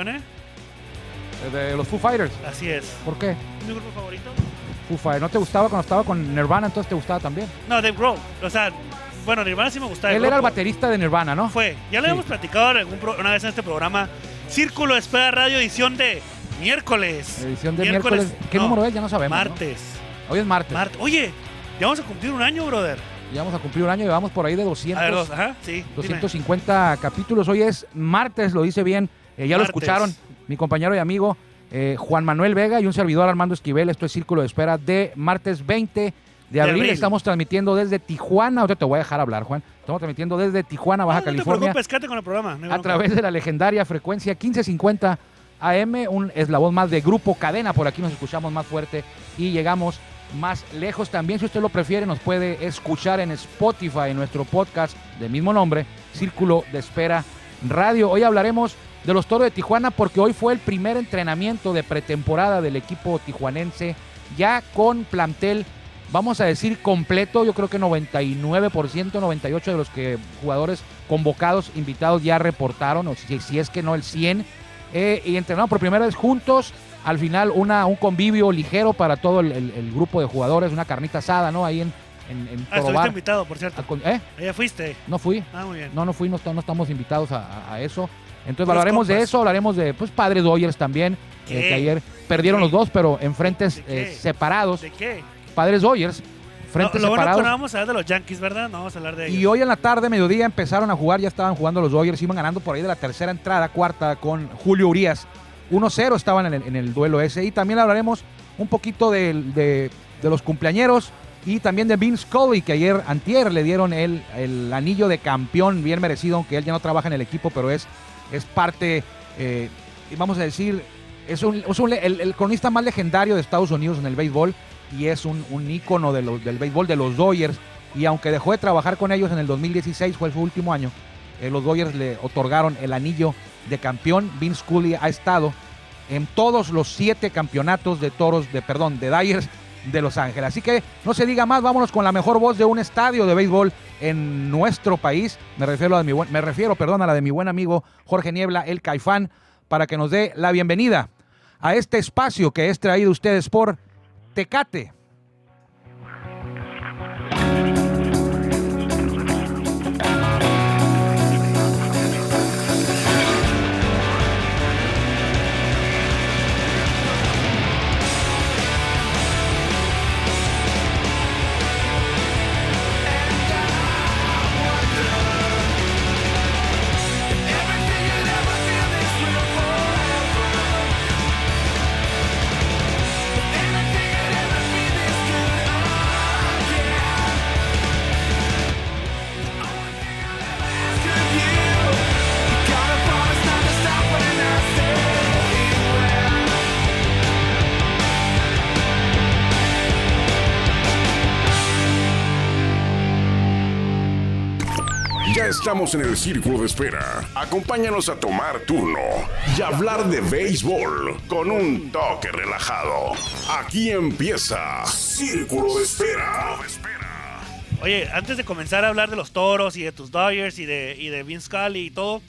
esta canción, ¿eh? De los Foo Fighters. Así es. ¿Por qué? ¿Mi grupo favorito? Foo Fighters. ¿No te gustaba cuando estaba con Nirvana? Entonces te gustaba también. No, Dave Grohl. O sea, bueno, Nirvana sí me gustaba. Él era el baterista de Nirvana, ¿no? Fue. Ya lo Sí. hemos platicado una vez en este programa. Círculo de Espera Radio, edición de miércoles. Edición de miércoles. ¿Qué no, número es? Ya no sabemos. ¿no? Martes. Hoy es martes. Marte. Oye, ya vamos a cumplir un año, brother. Ya vamos a cumplir un año y vamos por ahí de 200. A ver, dos, ajá, sí. dime. 250 capítulos. Hoy es martes, lo dice bien. Eh, ya lo escucharon, mi compañero y amigo eh, Juan Manuel Vega y un servidor Armando Esquivel. Esto es Círculo de Espera de martes 20 de abril. abril. Estamos transmitiendo desde Tijuana. Ahorita te voy a dejar hablar, Juan. Estamos transmitiendo desde Tijuana, Baja No, no te California, quédate con el programa. no a través de la legendaria frecuencia 1550 AM, un eslabón más de Grupo Cadena. Por aquí nos escuchamos más fuerte y llegamos más lejos. También, si usted lo prefiere, nos puede escuchar en Spotify, en nuestro podcast del mismo nombre, Círculo de Espera Radio. Hoy hablaremos de los Toros de Tijuana porque hoy fue el primer entrenamiento de pretemporada del equipo tijuanense, ya con plantel, vamos a decir completo, yo creo que 99%, 98% de los que jugadores convocados, invitados ya reportaron, o si, si es que no el 100, eh, y entrenaron por primera vez juntos. Al final, una, un convivio ligero para todo el, el- el grupo de jugadores, una carnita asada, ¿no? Ahí en, en, en Ah, estuviste invitado, por cierto. Con- ¿Eh? Allá fuiste. No fui. Ah, muy bien. No, no fui, no, estamos invitados a eso. Entonces hablaremos de eso, hablaremos de pues padres Dodgers también, eh, que ayer perdieron los dos, pero en frentes eh, separados. ¿De qué? Padres Dodgers, Lo, frentes lo bueno separados. no vamos a hablar de los Yankees, ¿verdad? No vamos a hablar de ellos. Y hoy en la tarde, mediodía, empezaron a jugar, ya estaban jugando los Dodgers, iban ganando por ahí de la tercera entrada, cuarta, con Julio Urias. 1-0 estaban en el, en el duelo ese. Y también hablaremos un poquito de, de los cumpleañeros y también de Vince Scully, que ayer, antier, le dieron el, el anillo de campeón, bien merecido, aunque él ya no trabaja en el equipo, pero es, es parte, eh, vamos a decir, es, un, es un- el, cronista más legendario de Estados Unidos en el béisbol y es un, un ícono del béisbol de los Dodgers. Y aunque dejó de trabajar con ellos en el 2016, fue su último año, eh, los Dodgers le otorgaron el anillo de campeón. Vince Scully ha estado en todos los siete campeonatos de toros, de perdón, de Dyers de Los Ángeles. Así que no se diga más, vámonos con la mejor voz de un estadio de béisbol en nuestro país. Me refiero a mi me refiero, perdón, a la de mi buen amigo Jorge Niebla, el Caifán, para que nos dé la bienvenida a este espacio que es traído ustedes por Tecate. Estamos en el círculo de espera. Acompáñanos a tomar turno y hablar de béisbol con un toque relajado. Aquí empieza Círculo de Espera. Oye, antes de comenzar a hablar de los toros y de tus Dodgers y de, y de Vince Scully y todo,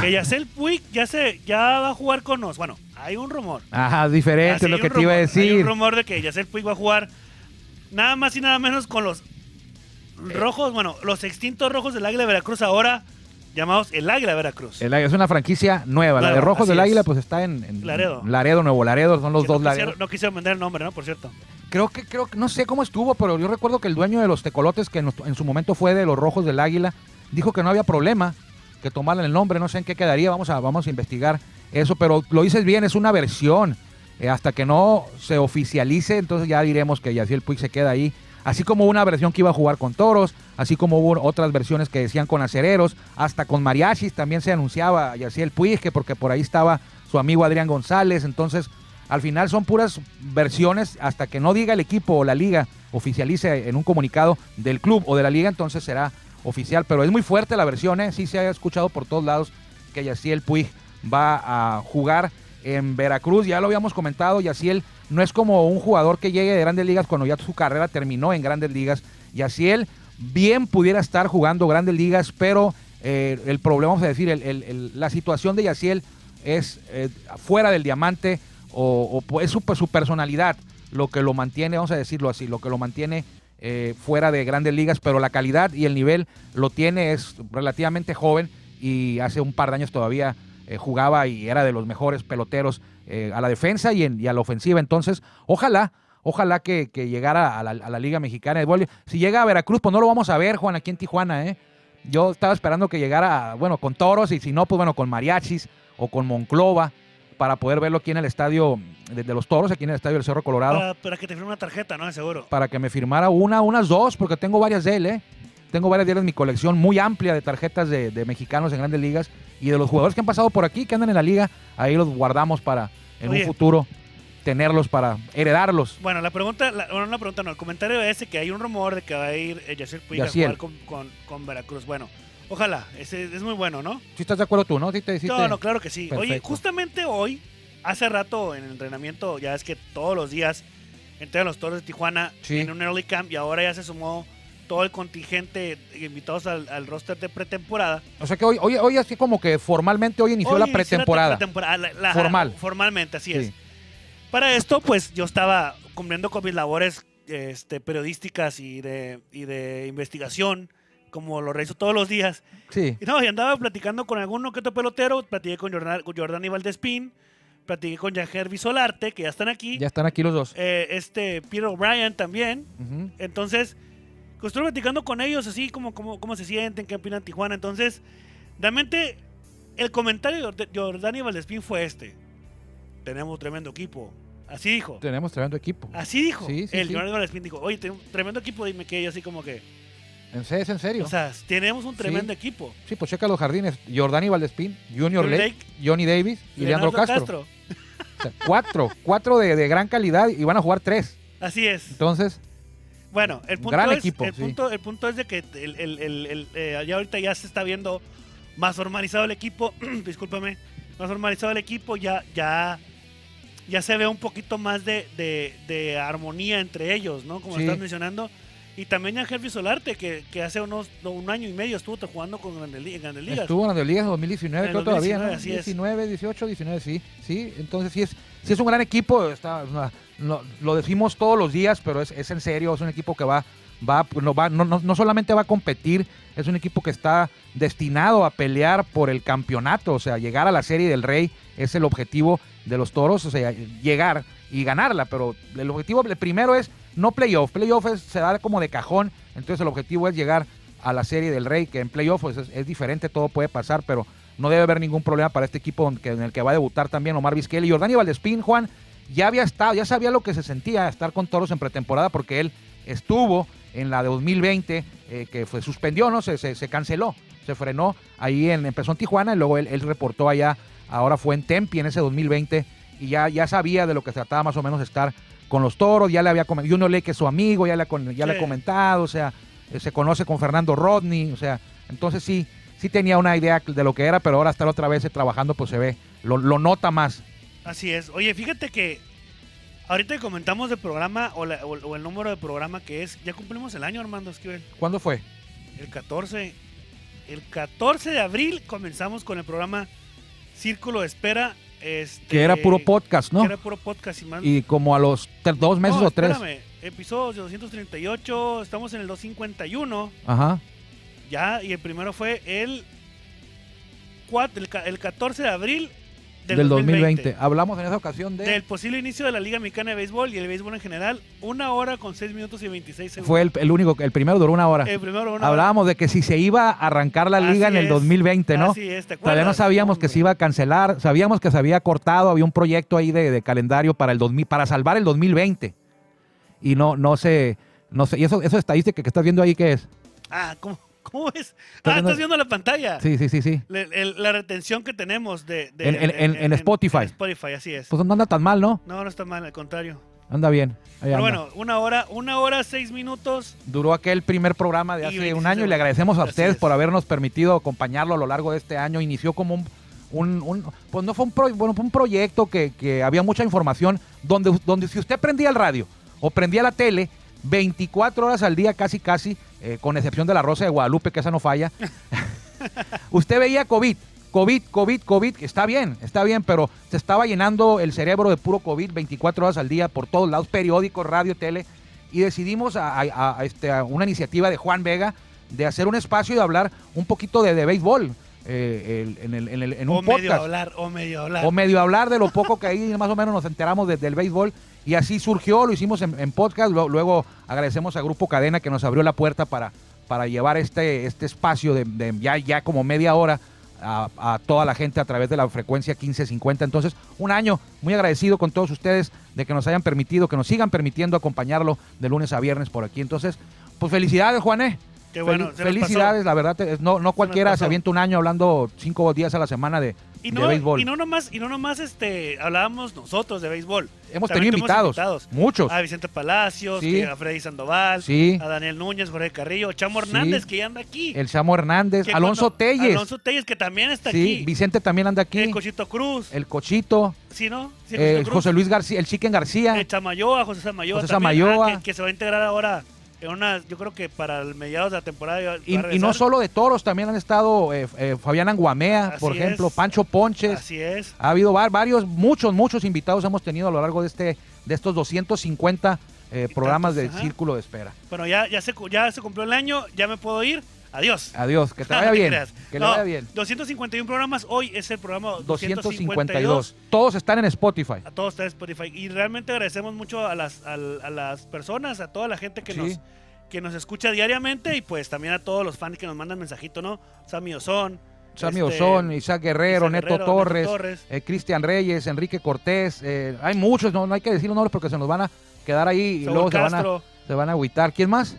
que Yacel Puig ya, se, ya va a jugar con nos. Bueno, hay un rumor. Ajá, diferente Así es lo que te iba a rumor, Hay decir. un rumor de que Yacel Puig va a jugar nada más y nada menos con los rojos, bueno, los extintos rojos del Águila de Veracruz ahora llamados el Águila de Veracruz. El Águila es una franquicia nueva. la de Rojos del es. Águila, pues está en, en Laredo. Laredo, Nuevo Laredo, son los dos no, quisieron, no quisieron vender el nombre, ¿no? Por cierto. Creo que, creo que, no sé cómo estuvo, pero yo recuerdo que el dueño de los tecolotes, que en, en su momento fue de los Rojos del Águila, dijo que no había problema que tomaran el nombre, no sé en qué quedaría, vamos a, vamos a investigar eso, pero lo dices bien, es una versión. Eh, hasta que no se oficialice, entonces ya diremos que Yaciel Puig se queda ahí. Así como una versión que iba a jugar con toros, así como hubo otras versiones que decían con acereros, hasta con mariachis también se anunciaba Yaciel Puig, que porque por ahí estaba su amigo Adrián González, entonces al final son puras versiones hasta que no diga el equipo o la liga oficialice en un comunicado del club o de la liga, entonces será oficial. Pero es muy fuerte la versión, ¿eh? sí se ha escuchado por todos lados que Yaciel Puig va a jugar en Veracruz. Ya lo habíamos comentado, Yaciel no es como un jugador que llegue de grandes ligas cuando ya su carrera terminó en grandes ligas. Yaciel bien pudiera estar jugando grandes ligas, pero eh, el problema, vamos a decir, la situación de Yaciel es eh, fuera del diamante o, o es su, su, personalidad lo que lo mantiene, vamos a decirlo así, lo que lo mantiene eh, fuera de grandes ligas, pero la calidad y el nivel lo tiene, es relativamente joven y hace un par de años todavía eh, jugaba y era de los mejores peloteros eh, a la defensa y, en, y, a la ofensiva. Entonces, ojalá, ojalá que, que llegara a la, a la, Liga Mexicana de Béisbol. Si llega a Veracruz, pues no lo vamos a ver, Juan, aquí en Tijuana, ¿eh? Yo estaba esperando que llegara, bueno, con toros y si no, pues bueno, con mariachis o con Monclova para poder verlo aquí en el estadio de, de, los toros, aquí en el estadio del Cerro Colorado. Para, para que te firme una tarjeta, ¿no? Seguro. Para que me firmara una, unas dos, porque tengo varias de él, ¿eh? Tengo varias él en mi colección muy amplia de tarjetas de, de, mexicanos en grandes ligas y de los jugadores que han pasado por aquí, que andan en la liga, ahí los guardamos para en Oye, un futuro tenerlos para heredarlos. Bueno, la pregunta, la, bueno, la pregunta no, el comentario es que hay un rumor de que va a ir eh, Yacir Puig a jugar con, con, con Veracruz. Bueno, Ojalá, ese es muy bueno, ¿no? Si estás de acuerdo tú, ¿no? ¿Sí te, sí no, no, claro que sí. Perfecto. Oye, justamente hoy, hace rato en el entrenamiento, ya es que todos los días entrenan los toros de Tijuana sí. en un early camp y ahora ya se sumó todo el contingente invitados al, al roster de pretemporada. O sea que hoy, hoy, hoy así como que formalmente hoy inició hoy la pretemporada. La pretemporada la, la, Formal. Formalmente, así sí. es. Para esto, pues yo estaba cumpliendo con mis labores este, periodísticas y de, y de investigación como lo realizo todos los días. Sí. Y no, y andaba platicando con alguno que otro pelotero, platiqué con Jordan, con Jordan Valdespín, platiqué con Javier Visolarte, que ya están aquí. Ya están aquí los dos. Eh, este, Peter O'Brien también. Uh -huh. Entonces, estuve platicando con ellos así como, como cómo se sienten, qué opinan Tijuana. Entonces, realmente, el comentario de Jordan Valdespín fue este. Tenemos tremendo equipo. Así dijo. Tenemos tremendo equipo. Así dijo. Sí, sí, el sí. Jordan Valdespín dijo, oye, tenemos tremendo equipo. Dime que yo así como que... ¿En serio? ¿Es en serio? O sea, tenemos un tremendo equipo. Sí, pues checa los jardines. Jordani Valdespín, Junior Lake, Lake, Johnny Davis y Leandro, Leandro Castro. Castro. O sea, cuatro, cuatro de, de, gran calidad y van a jugar tres. Así es. Entonces, bueno, el punto, gran es, equipo, el, sí. punto, el punto es de que el, el, el, eh, ya ahorita ya se está viendo más formalizado el equipo. discúlpame, más formalizado el equipo. Ya, ya, ya se ve un poquito más de, de, de armonía entre ellos, ¿no? Como sí. estás mencionando. Y también a Jeff Solarte, que, que, hace unos un año y medio estuvo jugando con Grandes, en Grandes Ligas. Estuvo en Grandes Ligas en 2019, en creo 2019, todavía, ¿no? Así 19, 18, 19, sí. Sí, entonces sí es, sí es un gran equipo. Está, no, lo decimos todos los días, pero es, es, en serio. Es un equipo que va, va, no, va no, no, no solamente va a competir, es un equipo que está destinado a pelear por el campeonato. O sea, llegar a la Serie del Rey es el objetivo de los toros. O sea, llegar y ganarla. Pero el objetivo primero es no playoff, playoff es, se da como de cajón, entonces el objetivo es llegar a la serie del Rey, que en playoff pues, es, es, diferente, todo puede pasar, pero no debe haber ningún problema para este equipo en el que va a debutar también Omar Vizquel y Jordani Valdespín, Juan, ya había estado, ya sabía lo que se sentía estar con toros en pretemporada porque él estuvo en la de 2020, eh, que fue, suspendió, ¿no? Se, se, se, canceló, se frenó ahí en, empezó en Tijuana y luego él, él reportó allá, ahora fue en Tempi en ese 2020 y ya, ya sabía de lo que se trataba más o menos estar con los toros, ya le había comentado, Junior Lake es su amigo, ya le, ya sí. le ha comentado, o sea, eh, se conoce con Fernando Rodney, o sea, entonces sí, sí tenía una idea de lo que era, pero ahora estar otra vez trabajando, pues se ve, lo, lo, nota más. Así es. Oye, fíjate que ahorita que comentamos del programa o, la, o, o, el número de programa que es, ya cumplimos el año, Armando Esquivel. ¿Cuándo fue? El 14. El 14 de abril comenzamos con el programa Círculo de Espera este, que era puro podcast, ¿no? Que era puro podcast y más. Y como a los dos meses no, o tres. Espérame, episodio 238, estamos en el 251. Ajá. Ya, y el primero fue el, 4, el, el 14 de abril del, del 2020. 2020. Hablamos en esa ocasión de... Del posible inicio de la Liga Mexicana de Béisbol y el béisbol en general. Una hora con 6 minutos y 26 segundos. Fue el, el único, el primero duró una hora. El primero una Hablábamos hora. de que si se iba a arrancar la liga en el es. 2020, ¿no? Así es, ¿te Todavía no sabíamos que se iba a cancelar, sabíamos que se había cortado, había un proyecto ahí de, de calendario para el 2000, para salvar el 2020. Y no, no se, no sé, y eso, eso estadística que estás viendo ahí, ¿qué es? Ah, ¿cómo? ¿Cómo es? Ah, estás viendo la pantalla. Sí, sí, sí, sí. La, la retención que tenemos de, de en, en, en, en, Spotify. En Spotify, así es. Pues no anda tan mal, ¿no? No, no está mal, al contrario. Anda bien. Pero anda. bueno, una hora, una hora, seis minutos. Duró aquel primer programa de hace un año y le agradecemos a ustedes por habernos permitido acompañarlo a lo largo de este año. Inició como un, un, un pues no fue un, pro, bueno, fue un proyecto que, que, había mucha información donde, donde si usted prendía el radio o prendía la tele, 24 horas al día casi casi, eh, con excepción de la Rosa de Guadalupe, que esa no falla, usted veía COVID. COVID, COVID, COVID, está bien, está bien, pero se estaba llenando el cerebro de puro COVID 24 horas al día por todos lados, periódicos, radio, tele, y decidimos a, a- a, este, a una iniciativa de Juan Vega de hacer un espacio y de hablar un poquito de, de béisbol eh, el- en, el- en el- en un o medio hablar, o medio hablar. o medio hablar de lo poco que ahí más o menos nos enteramos de- del béisbol y así surgió, lo hicimos en, en podcast, lo- luego agradecemos a Grupo Cadena que nos abrió la puerta para, para llevar este, este espacio de, de ya, ya como media hora a, a toda la gente a través de la frecuencia 1550. Entonces, un año muy agradecido con todos ustedes de que nos hayan permitido, que nos sigan permitiendo acompañarlo de lunes a viernes por aquí. Entonces, pues felicidades, Juané. Qué bueno, Fel- felicidades, la verdad, no, no cualquiera se avienta un año hablando cinco días a la semana de, Y de no, béisbol. y no nomás, y no nomás este, hablábamos nosotros de béisbol. Hemos También tenido tuvimos invitados, muchos. A Vicente Palacios, Sí. a Freddy Sandoval, Sí. a Daniel Núñez, Jorge Carrillo, Chamo Sí. Hernández, que ya anda aquí. El Samo Hernández, Que Alonso cuando- Telles. Alonso Telles, que también está aquí. Vicente también anda aquí. El Cochito Cruz. El Cochito, ¿Sí, no? El eh, Cruz. José Luis García, el Chicken García. El Chamayoa, José Samayoa. José Samayoa. ah, que, que se va a integrar ahora en una, yo creo que para el mediados de la temporada. Y, y no solo de toros, también han estado eh, eh, Fabián Anguamea, Así por ejemplo, es. Pancho Ponches. Así es. Ha habido va- varios, muchos, muchos invitados hemos tenido a lo largo de este de estos 250 eh, programas tantos, de ajá. Círculo de Espera. Bueno, ya, ya, se, ya se cumplió el año, ya me puedo ir. Adiós. Adiós, que te vaya bien. Que le No, vaya bien. 251 programas, hoy es el programa 252. Todos están en Spotify. A todos ustedes Spotify. Y realmente agradecemos mucho a las, al- a, las personas, a toda la gente que, Sí. nos, que nos escucha diariamente y pues también a todos los fans que nos mandan mensajito, ¿no? Sammy Ozón. Sammy este, Ozón, Isaac Guerrero, Isaac Neto, Guerrero, Neto Torres, Torres. eh, Cristian Reyes, Enrique Cortés. eh, hay muchos, no, no hay que decir los nombres porque se nos van a quedar ahí y Saúl luego se van, a, Castro. se van a agüitar. ¿Quién más?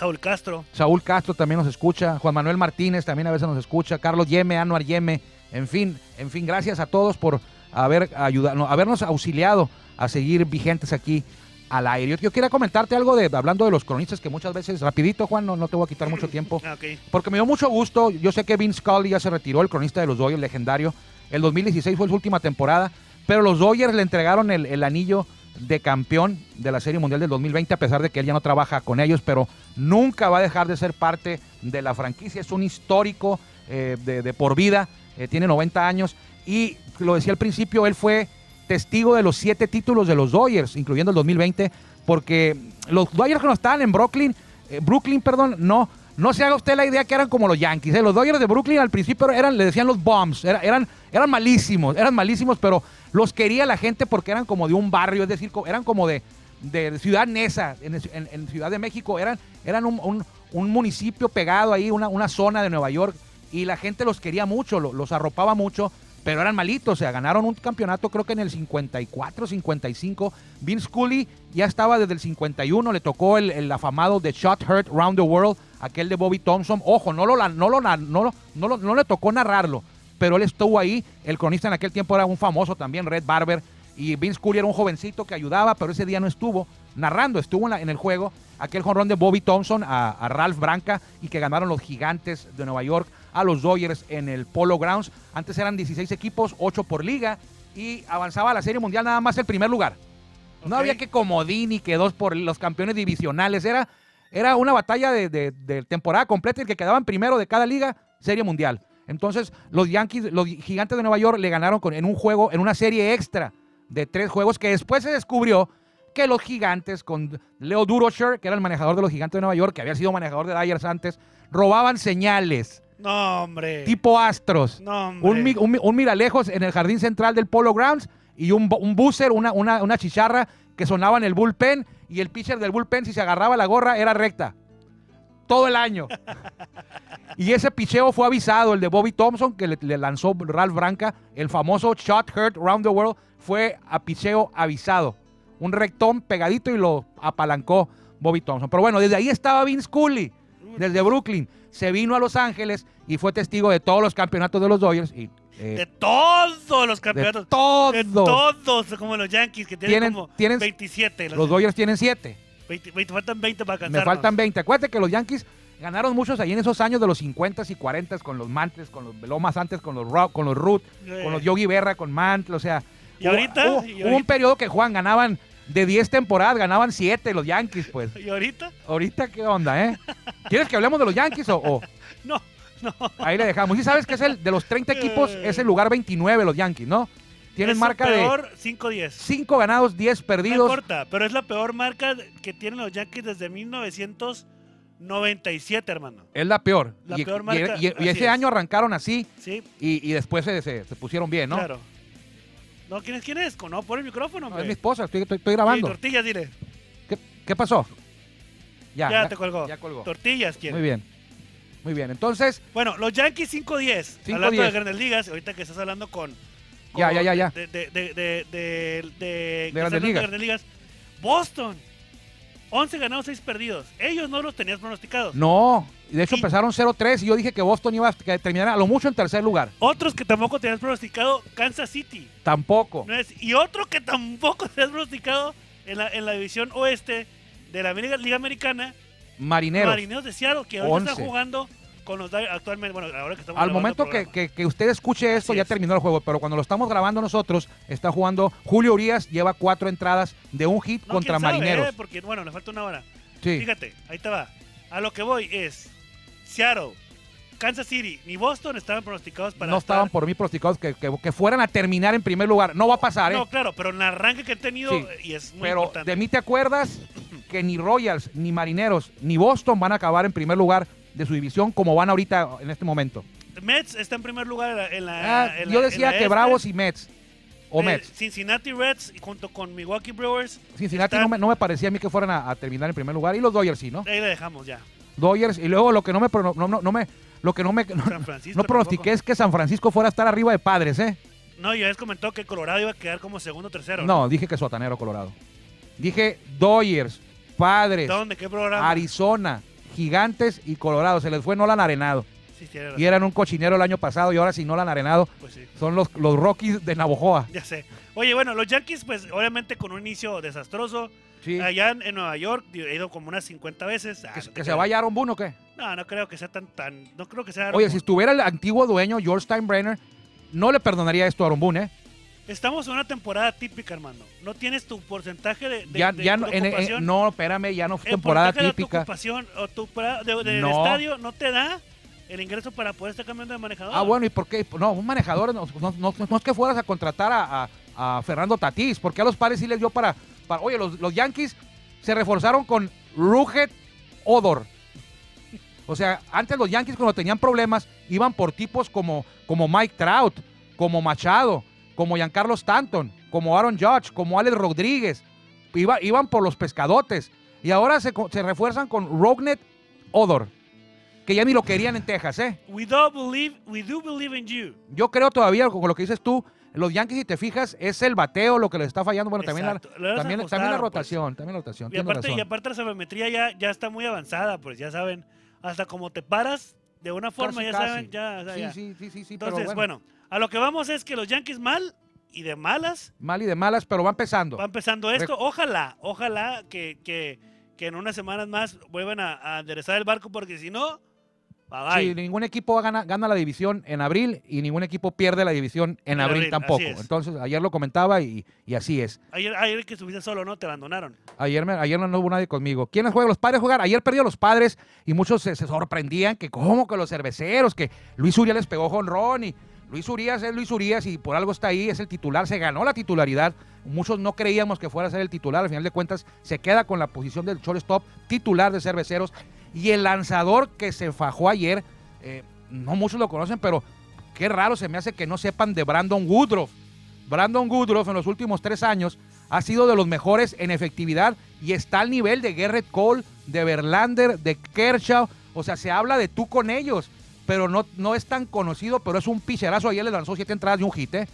Saúl Castro. Saúl Castro también nos escucha, Juan Manuel Martínez también a veces nos escucha, Carlos Yeme, Anuar Yeme, en fin, en fin, gracias a todos por haber ayudado, no, habernos auxiliado a seguir vigentes aquí al aire. Yo, yo quería comentarte algo de hablando de los cronistas que muchas veces, rapidito Juan, no, no te voy a quitar mucho tiempo, porque me dio mucho gusto, yo sé que Vince Scully ya se retiró, el cronista de los Dodgers, legendario, el 2016 fue su última temporada, pero los Dodgers le entregaron el, el anillo de campeón de la Serie Mundial del 2020, a pesar de que él ya no trabaja con ellos, pero nunca va a dejar de ser parte de la franquicia. Es un histórico eh, de, por vida, eh, tiene 90 años y lo decía al principio, él fue testigo de los siete títulos de los Dodgers, incluyendo el 2020, porque los Dodgers cuando estaban en Brooklyn, eh, Brooklyn, perdón, no, no se haga usted la idea que eran como los Yankees. Los Dodgers de Brooklyn al principio eran, le decían los bombs, era- eran, eran malísimos, eran malísimos, pero los quería la gente porque eran como de un barrio, es decir, eran como de, de Ciudad Neza, en, Ciudad de México, eran, eran un, un- un municipio pegado ahí, una, una zona de Nueva York, y la gente los quería mucho, lo- los arropaba mucho, pero eran malitos, o sea, ganaron un campeonato creo que en el 54, 55. Vince Scully ya estaba desde el 51, le tocó el, el afamado The Shot Hurt Round the World, aquel de Bobby Thompson. Ojo, no, lo, no, lo, no, lo- no, no le tocó narrarlo, pero él estuvo ahí. El cronista en aquel tiempo era un famoso también, Red Barber. Y Vince Scully era un jovencito que ayudaba, pero ese día no estuvo narrando, estuvo en, la- en el juego. Aquel jonrón de Bobby Thompson a, a Ralph Branca y que ganaron los gigantes de Nueva York a los Dodgers en el Polo Grounds. Antes eran 16 equipos, 8 por liga y avanzaba a la Serie Mundial nada más el primer lugar. No había que comodín y que dos por los campeones divisionales. Era, era una batalla de, de- de temporada completa y el que quedaban primero de cada liga, Serie Mundial. Entonces, los Yankees, los gigantes de Nueva York le ganaron con- en un juego, en una serie extra de tres juegos que después se descubrió que los gigantes con Leo Durocher, que era el manejador de los gigantes de Nueva York, que había sido manejador de Dyers antes, robaban señales No, hombre. tipo astros No, hombre. un, mi- un mi- un miralejos en el jardín central del Polo Grounds y un, un buzzer, una, una, una chicharra que sonaba en el bullpen y el pitcher del bullpen si se agarraba la gorra era recta. Todo el año. y ese picheo fue avisado, el de Bobby Thompson que le, le lanzó Ralph Branca, el famoso shot heard round the world, fue a picheo avisado. Un rectón pegadito y lo apalancó Bobby Thompson. Pero bueno, desde ahí estaba Vince Scully, desde Brooklyn. Se vino a Los Ángeles y fue testigo de todos los campeonatos de los Dodgers. Y, eh, De todos los campeonatos. de todos. De todos, como los Yankees, que tienen, Tienen- como tienen- 27. Los Dodgers tienen siete. 20, 20, faltan 20 para Me alcanzarnos. faltan 20. Acuérdate que los Yankees ganaron muchos ahí en esos años de los 50 y 40 con los Mantes, con los lo más antes con los Rock, con los Root, Eh. con los Yogi Berra, con Mantle, o sea. ¿Y hubo- ahorita? Hubo, ¿Y hubo un ahorita? periodo que Juan ganaban de 10 temporadas, ganaban 7 los Yankees, pues. ¿Y ahorita? Ahorita, ¿qué onda, eh? ¿Quieres que hablemos de los Yankees o.? o- No. Ahí le dejamos. Y sabes que es el de los 30 equipos, es el lugar 29 los Yankees, ¿no? Tienen Es marca de peor 5-10. 5 ganados, 10 No perdidos. importa, pero es la peor marca que tienen los Yankees desde 1997, hermano. Es la peor. La y, peor y- marca, y- y así ese es. año arrancaron así Sí, y, y después se, se- se pusieron bien, ¿no? claro. No, ¿quién es? ¿Quién es? No, pon el micrófono, No, hombre. es mi esposa, estoy, estoy- estoy Sí, grabando. tortillas, dile. ¿Qué, qué pasó? Ya, Ya, te colgó. Ya colgó. Tortillas, ¿quién? Muy bien. Muy bien. Entonces, Bueno, los Yankees 5-10. 5-10. Hablando de grandes ligas, ahorita que estás hablando con. Ya, ya, ya, ya. De, de, de, de, Grandes Ligas. Grandes Ligas. Boston. 11 ganados, 6 perdidos. Ellos no los tenías pronosticados. no. De hecho, Y- empezaron 0-3 y yo dije que Boston iba a que terminara a lo mucho en tercer lugar. Otros que tampoco tenías pronosticado, Kansas City. Tampoco. ¿no es? Y otro que tampoco tenías pronosticado en la, en la división oeste de la Liga, Liga Americana, Marineros. Marineros de Seattle, que ahorita 11. están jugando con los Dodgers actualmente. Bueno, ahora que estamos Al momento que, programa. que- que usted escuche esto, Así ya es. terminó el juego, pero cuando lo estamos grabando nosotros, está jugando Julio Urias, lleva cuatro entradas de un hit No, contra sabe, Marineros. eh, porque, bueno, le falta una hora. Sí. Fíjate, ahí te va. A lo que voy es Seattle, Kansas City ni Boston estaban pronosticados para no estaban por mí pronosticados que, que- que fueran a terminar en primer lugar. No va a pasar, ¿eh? No, claro, pero en el arranque que han tenido Sí, y es muy Pero importante. de mí te acuerdas que ni Royals, ni Marineros, ni Boston van a acabar en primer lugar de su división como van ahorita en este momento. Mets está en primer lugar en la, Ah, en la- yo en decía la que este. Bravos y Mets. O Eh, Mets. Cincinnati Reds junto con Milwaukee Brewers. Cincinnati están- no me, no me parecía a mí que fueran a, a terminar en primer lugar. Y los Dodgers sí, ¿no? Ahí le dejamos ya. Dodgers. Y luego lo que no me, no, no, no me lo que no me no, pronostiqué es que San Francisco fuera a estar arriba de padres, ¿eh? No, ya les comentó que Colorado iba a quedar como segundo o tercero. No, dije que Sotanero, Colorado. Dije Dodgers, Padres, ¿Dónde? ¿Qué programa? Arizona, Gigantes y Colorado. Se les fue Nolan Arenado. Sí. Y eran un cochinero el año pasado y ahora si Nolan Arenado Pues sí, son los, los Rockies de Navojoa. ya sé. Oye, bueno, los Yankees, pues obviamente con un inicio desastroso. Sí. Allá en, en Nueva York, he ido como unas 50 veces. Ah, que no te que se vaya Aaron Boone o qué? No, no creo que sea tan, tan, no creo que sea. Oye, si estuviera el antiguo dueño, George Steinbrenner, no le perdonaría esto a Aaron Boone, ¿eh? Estamos en una temporada típica, hermano. No tienes tu porcentaje de, de, ya, de ya tu no, en- en- ocupación. no, espérame, ya no fue temporada porcentaje de tu típica. ocupación o tu de- del No. estadio no te da el ingreso para poder estar cambiando de manejador. Ah, bueno, ¿y por qué? No, un manejador, no, no- no- no es que fueras a contratar a, a- a Fernando Tatís, porque a los padres sí les dio para... para oye, los, los Yankees se reforzaron con Ruget Odor. O sea, antes los Yankees cuando tenían problemas iban por tipos como, como Mike Trout, como Machado, como Giancarlo Stanton, como Aaron Judge, como Alex Rodríguez. Iba- iban por los pescadotes. Y ahora se, se refuerzan con Rognet Odor, que ya ni lo querían en Texas, ¿eh? We do believe, we do believe in you. Yo creo todavía, con lo que dices tú, los Yankees, si te fijas, es el bateo lo que les está fallando. Bueno, también la, también, también la pues. rotación, también la rotación. Y aparte, y razón. aparte la sabermetría ya, ya está muy avanzada, pues ya saben, hasta como te paras de una forma, Casi, ya casi. saben, ya, o sea, sí, ya. sí, sí, sí, sí, pero Entonces, bueno, bueno. A lo que vamos es que los Yankees mal y de malas Mal y de malas, pero va empezando. va empezando esto. Ojalá, ojalá que, que, que en unas semanas más vuelvan a, a enderezar el barco, porque si no, bye Sí, bye. ningún equipo gana, gana la división en abril y ningún equipo pierde la división en, En abril, abril, tampoco. Entonces, ayer lo comentaba y, y así es. Ayer, ayer que estuviste solo, ¿no? Te abandonaron. Ayer, me- ayer no hubo nadie conmigo. ¿Quiénes juegan? Los padres juegan. Ayer perdió los padres y muchos se, se sorprendían que cómo que los cerveceros, que Luis Urias les pegó jonrón y Luis Urias es Luis Urias y por algo está ahí, es el titular, se ganó la titularidad. Muchos no creíamos que fuera a ser el titular, al final de cuentas se queda con la posición del shortstop titular de cerveceros y el lanzador que se fajó ayer, eh, no muchos lo conocen, pero qué raro se me hace que no sepan de Brandon Woodruff. Brandon Woodruff en los últimos tres años ha sido de los mejores en efectividad y está al nivel de Garrett Cole, de Verlander, de Kershaw. O sea, se habla de tú con ellos, pero no, no es tan conocido, pero es un picherazo. Ayer le lanzó siete entradas de un hit, ¿eh?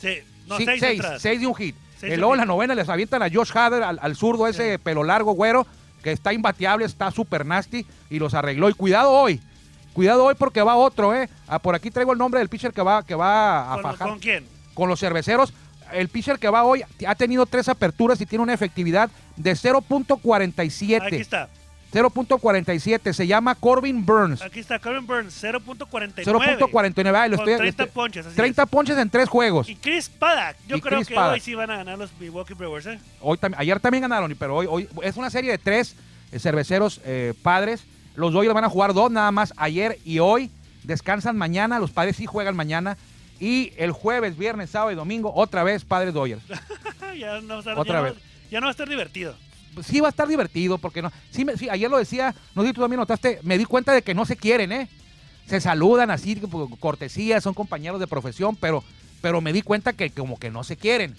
Sí, no, Sí, seis, seis, entradas. seis de un hit. Seis y de luego en la novena les avientan a Josh Hader, al, al zurdo ese Sí. pelo largo, güero, que está imbateable, está super nasty y los arregló. Y cuidado hoy, cuidado hoy porque va otro, ¿eh? Ah, por aquí traigo el nombre del pitcher que va, que va a ¿Con, fajar ¿Con quién? con los cerveceros. El pitcher que va hoy ha tenido tres aperturas y tiene una efectividad de Aquí 0.47. está. 0.47. Se llama Corbin Burns. Aquí está Kevin Burns, 0.49. 0.49. Ah, le Con estoy- le 30 estoy- ponches. Así 30 ponches en tres juegos. es. Y Chris Paddock. Yo Y creo Chris que Paddock. hoy sí van a ganar los Milwaukee Brewers, ¿eh? Hoy tam- ayer también ganaron, pero hoy, hoy es una serie de tres eh, cerveceros eh, padres. Los Dodgers van a jugar dos nada más ayer y hoy. descansan mañana, los padres sí juegan mañana. Y el jueves, viernes, sábado y domingo, otra vez padres Dodgers. ya, no, Otra ya no- vez. ya no va a estar divertido. Sí va a estar divertido, porque no. Sí, ayer lo decía, no sé tú también notaste, me di cuenta de que no se quieren, ¿eh? Se saludan así, cortesía, son compañeros de profesión, pero, pero me di cuenta que como que no se quieren.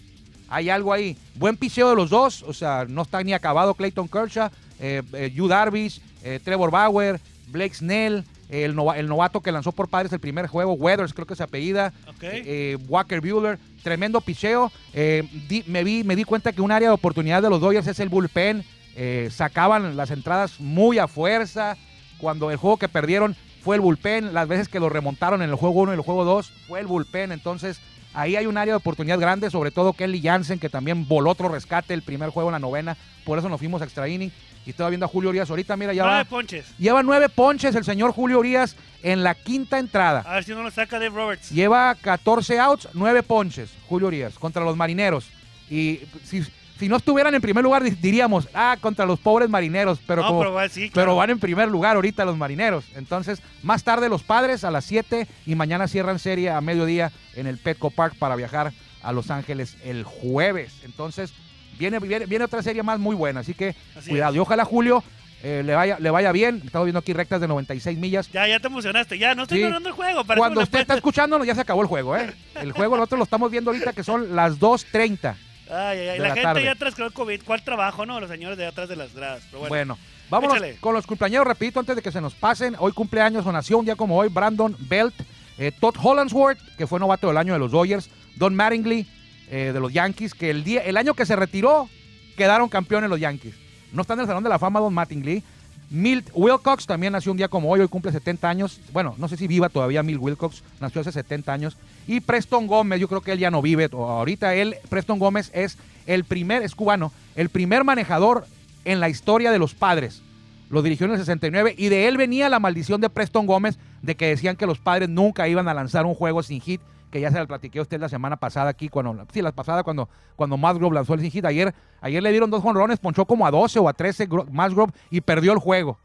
Hay algo ahí. Buen picheo de los dos, o sea, no está ni acabado Clayton Kershaw, eh, eh, Darvish, eh, Trevor Bauer, Blake Snell, el, nova- el novato que lanzó por padres el primer juego, Weathers, creo que se apellida, Ok. eh, Walker Bueller, tremendo picheo. Eh, di- me, vi, me di cuenta que un área de oportunidad de los Dodgers es el bullpen. Eh, sacaban las entradas muy a fuerza. Cuando el juego que perdieron fue el bullpen, las veces que lo remontaron en el juego 1 y el juego 2 fue el bullpen. Entonces, ahí hay un área de oportunidad grande, sobre todo Kelly Jansen, que también voló otro rescate el primer juego en la novena. Por eso nos fuimos a extra inning. Y estaba viendo a Julio Urias ahorita, mira, ya Nueve va. ponches. Lleva nueve ponches el señor Julio Urias en la quinta entrada. A ver si no lo saca Dave Roberts. Lleva 14 outs, 9 ponches, Julio Urias, contra los marineros. Y si, si no estuvieran en primer lugar, di- diríamos, ah, contra los pobres marineros, pero, no, como- pero va, sí, pero van en primer lugar ahorita los marineros. Entonces, más tarde los padres a las 7 y mañana cierran serie a mediodía en el Petco Park para viajar a Los Ángeles el jueves. Entonces, viene, viene, viene otra serie más muy buena, así que Así cuidado. es. Y ojalá Julio eh, le, vaya, le vaya bien. Estamos viendo aquí rectas de 96 millas. Ya, ya te emocionaste. Ya, no estoy Sí. el juego. Cuando usted está escuchándonos, ya se acabó el juego, ¿eh? El juego nosotros lo estamos viendo ahorita que son las 2.30. Ay, ay, ay. de La, la gente tarde. ya atrás con el COVID. ¿Cuál trabajo, no? Los señores de atrás de las gradas. Pero bueno. Bueno, vámonos échale. con los cumpleaños rapidito antes de que se nos pasen. Hoy cumpleaños o nació un día como hoy Brandon Belt, eh, Todd Hollandsworth, que fue novato del año de los Dodgers, Don Mattingly eh, de los Yankees, que el, día, el año que se retiró quedaron campeones los Yankees. No están en el Salón de la Fama Don Mattingly. Milt Wilcox también nació un día como hoy, hoy cumple 70 años. Bueno, no sé si viva todavía Milt Wilcox, nació hace 70 años. Y Preston Gómez, yo creo que él ya no vive. Ahorita él, Preston Gómez, es el primer, es cubano, el primer manejador en la historia de los padres. Lo dirigió en el 69 y de él venía la maldición de Preston Gómez de que decían que los padres nunca iban a lanzar un juego sin hit, que ya se lo platiqué a usted la semana pasada aquí, cuando, sí, la pasada cuando, cuando Musgrove lanzó el sin hit. Ayer, ayer le dieron dos jonrones, ponchó como a 12 o a 13 Gro- Musgrove y perdió el juego.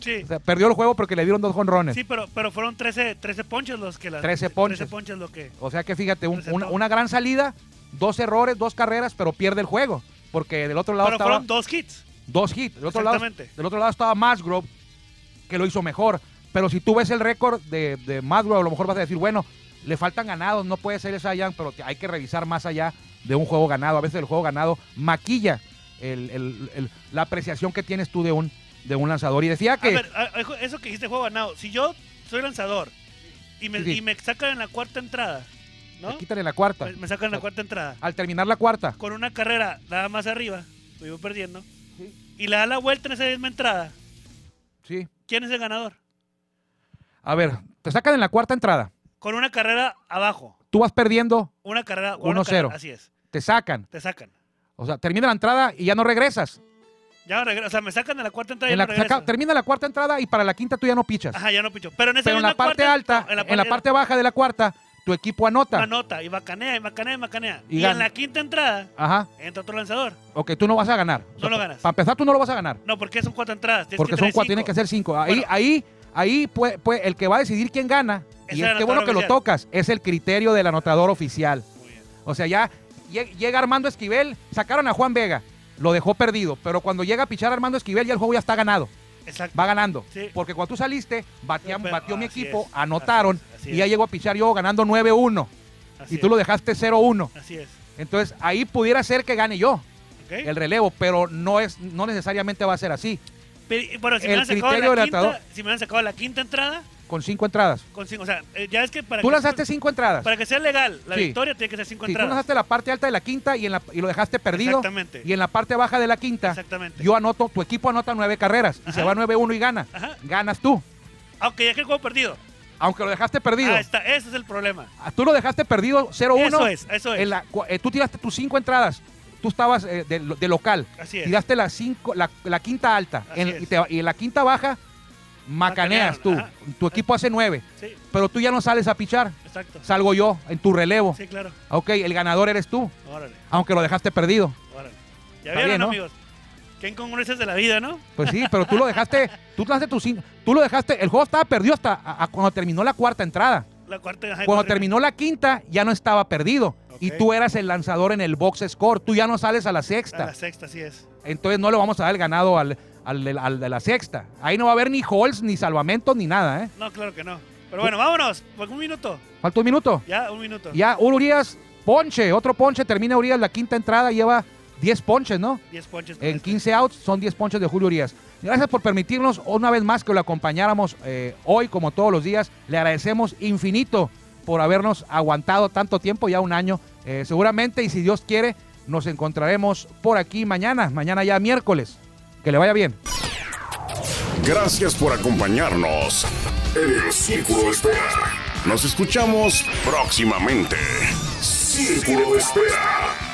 Sí. O sea, perdió el juego porque le dieron dos jonrones. Sí, pero, pero fueron 13, 13 ponches los que las. 13 ponches. 13 ponches lo que. O sea que fíjate, un- una, una gran salida, dos errores, dos carreras, pero pierde el juego. Porque del otro lado Pero estaba fueron dos hits. dos hits. Del otro, lado, del otro lado estaba Musgrove, que lo hizo mejor. Pero si tú ves el récord de, de Musgrove, a lo mejor vas a decir, bueno, le faltan ganados, no puede ser esa pero hay que revisar más allá de un juego ganado. A veces el juego ganado maquilla el- el- el- la apreciación que tienes tú de un, de un lanzador. Y decía que... ver, a- a- eso que dijiste juego ganado. Si yo soy lanzador y me, Sí, sí. y me sacan en la cuarta entrada, ¿no? te quitan en la cuarta. Me, me sacan en la cuarta entrada. Al terminar la cuarta. Con una carrera nada más arriba, lo iba perdiendo. Y le da la vuelta en esa misma entrada. Sí. ¿Quién es el ganador? A ver, te sacan en la cuarta entrada. Con una carrera abajo. Tú vas perdiendo, Una carrera. con una 1-0. carrera- Así es. te sacan. Te sacan. O sea, termina la entrada y ya no regresas. Ya no regreso. O sea, me sacan de la cuarta entrada y En ya la- no regreso. saca- termina la cuarta entrada y para la quinta tú ya no pichas. Ajá, ya no picho. Pero en esa Pero en la parte cuarta- alta, en la, parte baja de la cuarta, tu equipo anota. Anota y bacanea y bacanea y bacanea. Y en la quinta entrada Ajá. entra otro lanzador. Ok, tú no vas a ganar. No lo ganas. Para empezar, tú no lo vas a ganar. No, porque son cuatro entradas. tienes Porque que son cuatro, tienen que ser cinco. Ahí, Bueno. ahí, ahí, pues, pues, el que va a decidir quién gana, y el es que bueno que lo tocas, es el criterio del anotador oficial. Muy bien. O sea, ya lle- llega Armando Esquivel, sacaron a Juan Vega, lo dejó perdido, pero cuando llega a pichar Armando Esquivel ya el juego ya está ganado, Exacto. va ganando. Sí. Porque cuando tú saliste, Pero- batió mi equipo, es, anotaron así es, así y ya llegó a pichar yo ganando 9-1 Así y tú es. lo dejaste 0-1. Así es. Entonces ahí pudiera ser que gane yo el relevo, pero no es no necesariamente va a ser así. Pero, bueno, si el me hubieran sacado criterio la quinta, si me hubieran sacado la quinta entrada, Con cinco entradas. con cinco, o sea, eh, ya es que para Tú que, lanzaste cinco entradas. para que sea legal la Sí. victoria tiene que ser cinco Sí, tú entradas. lanzaste la parte alta de la quinta y, en la- y lo dejaste perdido. Exactamente. Y en la parte baja de la quinta, Exactamente. yo anoto, tu equipo anota nueve carreras y se va 9-1 y gana. Ajá. Ganas tú, Aunque ya que el juego perdido. aunque lo dejaste perdido. Ah, está, ese es el problema. Ah, Tú lo dejaste perdido 0-1. Eso es, eso es. en la cu- eh, tú tiraste tus cinco entradas. Tú estabas eh, de, de local. Así es. Tiraste la, cinco, la, la quinta alta. En- y, te- y en la quinta baja, macaneas tú. Ajá. Tu equipo hace nueve. Sí, Pero tú ya no sales a pichar. exacto. Salgo yo en tu relevo. Sí, claro. Ok, el ganador eres tú. Órale, Aunque lo dejaste perdido. órale. Ya vieron, bien, ¿no? amigos. Qué incongruencias de la vida, ¿no? Pues sí, pero tú lo dejaste, tú, dejaste tu cin- tú lo dejaste, el juego estaba perdido hasta a- a cuando terminó la cuarta entrada. La cuarta. ajá, Cuando terminó la quinta, ya no estaba perdido. Y tú eras el lanzador en el box score. Tú ya no sales a la A sexta. la sexta, así es. Entonces no le vamos a dar el ganado al, al, de la sexta. Ahí no va a haber ni holds, ni salvamentos, ni nada, ¿eh? No, claro que no. Pero bueno, vámonos. Un minuto. Falta un minuto. Ya, un minuto. Ya, Urias, ponche, otro ponche, termina Urias la quinta entrada, lleva 10 ponches, ¿no? 10 ponches. En este. 15 outs son 10 ponches de Julio Urias. Gracias por permitirnos una vez más que lo acompañáramos eh, hoy, como todos los días. Le agradecemos infinito por habernos aguantado tanto tiempo, ya un año. Eh, seguramente, y si Dios quiere, nos encontraremos por aquí mañana, mañana ya miércoles. Que le vaya bien. Gracias por acompañarnos en el Círculo de Espera. Nos escuchamos próximamente. Círculo de Espera.